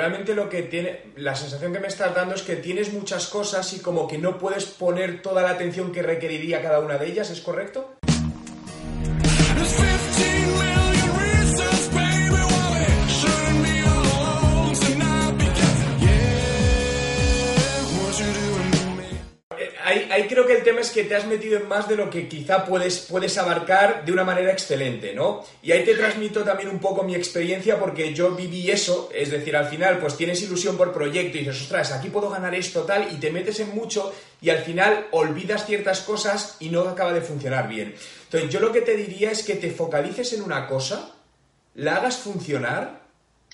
Realmente lo que tiene, la sensación que me estás dando es que tienes muchas cosas y como que no puedes poner toda la atención que requeriría cada una de ellas, ¿es correcto? Creo que el tema es que te has metido en más de lo que quizá puedes, puedes abarcar de una manera excelente, ¿no? Y ahí te transmito también un poco mi experiencia porque yo viví eso, es decir, al final pues tienes ilusión por proyecto y dices, ostras, aquí puedo ganar esto tal y te metes en mucho y al final olvidas ciertas cosas y no acaba de funcionar bien. Entonces yo lo que te diría es que te focalices en una cosa, la hagas funcionar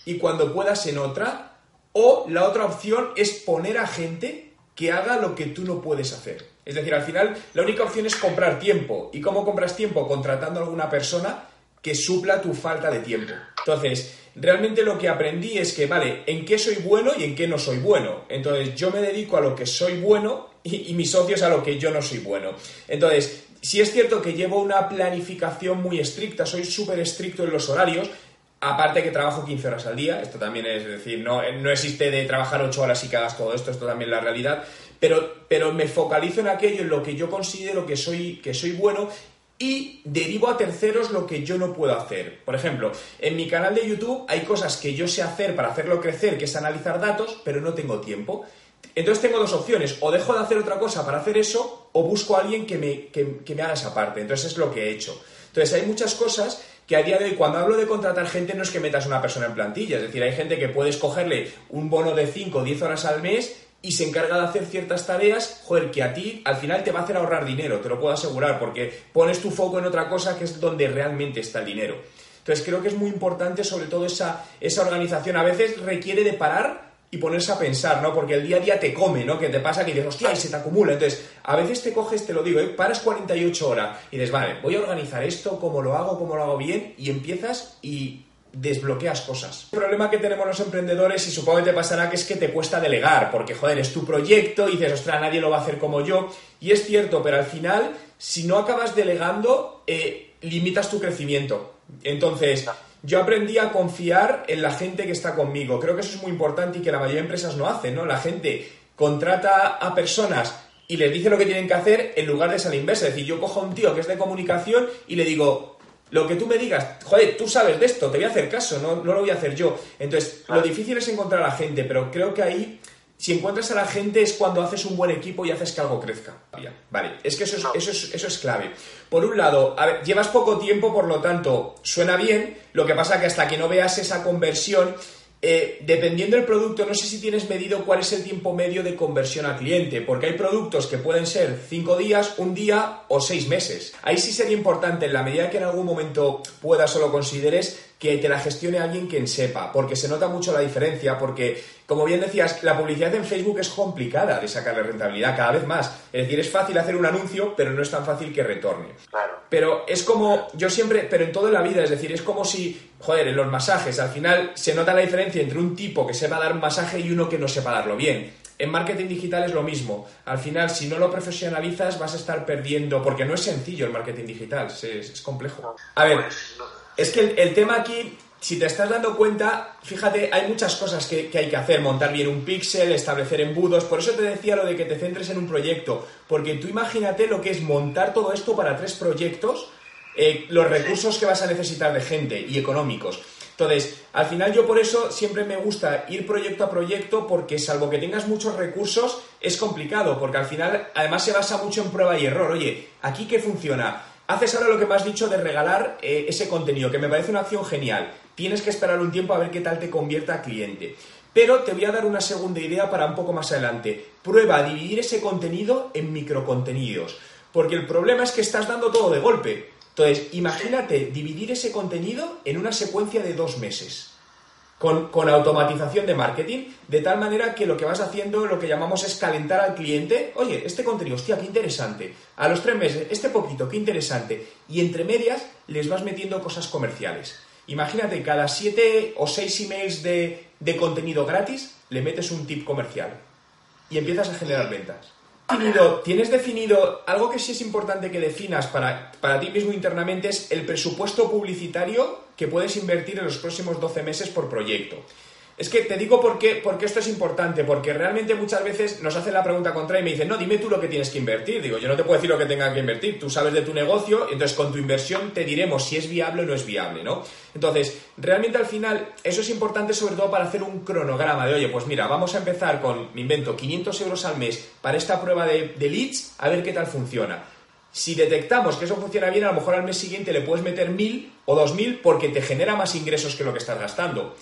y cuando puedas en otra, o la otra opción es poner a gente que haga lo que tú no puedes hacer. Es decir, al final la única opción es comprar tiempo. ¿Y cómo compras tiempo? Contratando a alguna persona que supla tu falta de tiempo. Entonces, realmente lo que aprendí es que, vale, ¿en qué soy bueno y en qué no soy bueno? Entonces, yo me dedico a lo que soy bueno y, mis socios a lo que yo no soy bueno. Entonces, si es cierto que llevo una planificación muy estricta, soy súper estricto en los horarios, Aparte que trabajo 15 horas al día, esto también es decir, no, no existe de trabajar 8 horas y que hagas todo esto, esto también es la realidad, pero, pero me focalizo en aquello, en lo que yo considero que soy, que soy bueno y derivo a terceros lo que yo no puedo hacer. Por ejemplo, en mi canal de YouTube hay cosas que yo sé hacer para hacerlo crecer, que es analizar datos, pero no tengo tiempo. Entonces tengo dos opciones, o dejo de hacer otra cosa para hacer eso, o busco a alguien que me, que me haga esa parte. Entonces es lo que he hecho. Entonces hay muchas cosas que a día de hoy, cuando hablo de contratar gente, no es que metas una persona en plantilla, es decir, hay gente que puedes cogerle un bono de 5 o 10 horas al mes y se encarga de hacer ciertas tareas, joder, que a ti al final te va a hacer ahorrar dinero, te lo puedo asegurar, porque pones tu foco en otra cosa que es donde realmente está el dinero. Entonces creo que es muy importante sobre todo esa, esa organización. A veces requiere de parar y ponerse a pensar, ¿no? Porque el día a día te come, ¿no? Que te pasa que dices, hostia, y se te acumula. Entonces, a veces te coges, te lo digo, ¿eh? paras 48 horas y dices, vale, voy a organizar esto, cómo lo hago, cómo lo hago bien, y empiezas y desbloqueas cosas. El problema que tenemos los emprendedores, y supongo que te pasará, que es que te cuesta delegar, porque, joder, es tu proyecto y dices, ostras, nadie lo va a hacer como yo. Y es cierto, pero al final, si no acabas delegando, eh, limitas tu crecimiento. Entonces, yo aprendí a confiar en la gente que está conmigo. Creo que eso es muy importante y que la mayoría de empresas no hacen, ¿no? La gente contrata a personas y les dice lo que tienen que hacer en lugar de inversa. Es decir, yo cojo a un tío que es de comunicación y le digo, lo que tú me digas, joder, tú sabes de esto, te voy a hacer caso, no, no lo voy a hacer yo. Entonces, lo difícil es encontrar a la gente, pero creo que ahí si encuentras a la gente es cuando haces un buen equipo y haces que algo crezca. Vale, es que eso es, eso es, eso es clave. Por un lado, llevas poco tiempo, por lo tanto, suena bien, lo que pasa que hasta que no veas esa conversión, eh, dependiendo del producto, no sé si tienes medido cuál es el tiempo medio de conversión al cliente, porque hay productos que pueden ser cinco días, un día o seis meses. Ahí sí sería importante, en la medida que en algún momento puedas o lo consideres, que te la gestione alguien quien sepa, porque se nota mucho la diferencia, porque, como bien decías, la publicidad en Facebook es complicada de sacarle rentabilidad cada vez más. Es decir, es fácil hacer un anuncio, pero no es tan fácil que retorne. Pero es como, yo siempre, pero en toda la vida, es decir, es como si, joder, en los masajes, al final se nota la diferencia entre un tipo que sepa dar un masaje y uno que no sepa darlo bien. En marketing digital es lo mismo. Al final, si no lo profesionalizas, vas a estar perdiendo, porque no es sencillo el marketing digital, es, complejo. A ver, pues, es que el, tema aquí, si te estás dando cuenta, fíjate, hay muchas cosas que, hay que hacer, montar bien un píxel, establecer embudos, por eso te decía lo de que te centres en un proyecto, porque tú imagínate lo que es montar todo esto para tres proyectos, eh, los recursos que vas a necesitar de gente y económicos. Entonces, al final yo por eso siempre me gusta ir proyecto a proyecto porque salvo que tengas muchos recursos es complicado. Porque al final además se basa mucho en prueba y error. Oye, aquí qué funciona, haces ahora lo que me has dicho de regalar eh, ese contenido, que me parece una acción genial. Tienes que esperar un tiempo a ver qué tal te convierta a cliente. Pero te voy a dar una segunda idea para un poco más adelante. Prueba a dividir ese contenido en microcontenidos. Porque el problema es que estás dando todo de golpe. Entonces, imagínate dividir ese contenido en una secuencia de dos meses. Con, con, automatización de marketing, de tal manera que lo que vas haciendo, lo que llamamos es calentar al cliente, oye, este contenido, hostia, qué interesante, a los tres meses, este poquito, qué interesante, y entre medias les vas metiendo cosas comerciales. Imagínate, cada siete o seis emails de, de contenido gratis, le metes un tip comercial y empiezas a generar ventas. Tienes definido, algo que sí es importante que definas para, para ti mismo internamente es el presupuesto publicitario que puedes invertir en los próximos 12 meses por proyecto. Es que te digo por qué, porque esto es importante, porque realmente muchas veces nos hacen la pregunta contra y me dicen, no, dime tú lo que tienes que invertir. Digo, yo no te puedo decir lo que tenga que invertir, tú sabes de tu negocio, entonces con tu inversión te diremos si es viable o no es viable, ¿no? Entonces, realmente al final, eso es importante sobre todo para hacer un cronograma de, oye, pues mira, vamos a empezar con, me invento, 500 euros al mes para esta prueba de, de leads, a ver qué tal funciona. Si detectamos que eso funciona bien, a lo mejor al mes siguiente le puedes meter 1000 o 2000 porque te genera más ingresos que lo que estás gastando.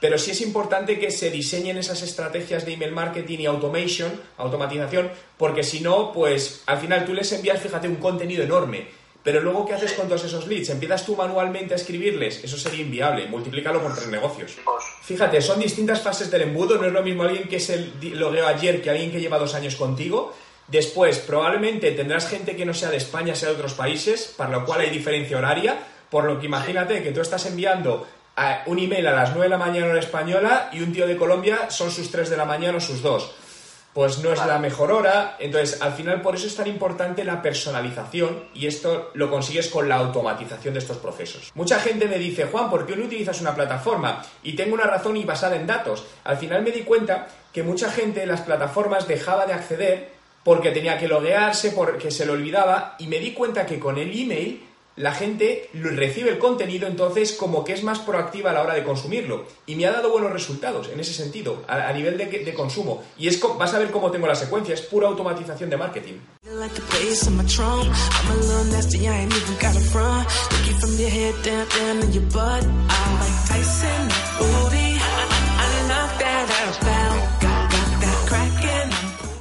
Pero sí es importante que se diseñen esas estrategias de email marketing y automation, automatización, porque si no, pues al final tú les envías, fíjate, un contenido enorme. Pero luego, ¿qué haces con todos esos leads? ¿Empiezas tú manualmente a escribirles? Eso sería inviable. Multiplícalo por tres negocios. Fíjate, son distintas fases del embudo. No es lo mismo alguien que se logueó ayer que alguien que lleva dos años contigo. Después, probablemente tendrás gente que no sea de España, sea de otros países, para lo cual hay diferencia horaria. Por lo que imagínate que tú estás enviando un email a las 9 de la mañana hora española y un tío de Colombia son sus 3 de la mañana o sus 2. Pues no es la mejor hora. Entonces, al final, por eso es tan importante la personalización y esto lo consigues con la automatización de estos procesos. Mucha gente me dice, Juan, ¿por qué no utilizas una plataforma? Y tengo una razón y basada en datos. Al final me di cuenta que mucha gente en las plataformas dejaba de acceder porque tenía que loguearse, porque se lo olvidaba y me di cuenta que con el email la gente recibe el contenido entonces como que es más proactiva a la hora de consumirlo. Y me ha dado buenos resultados en ese sentido, a, nivel de, consumo. Y es vas a ver cómo tengo la secuencia, es pura automatización de marketing.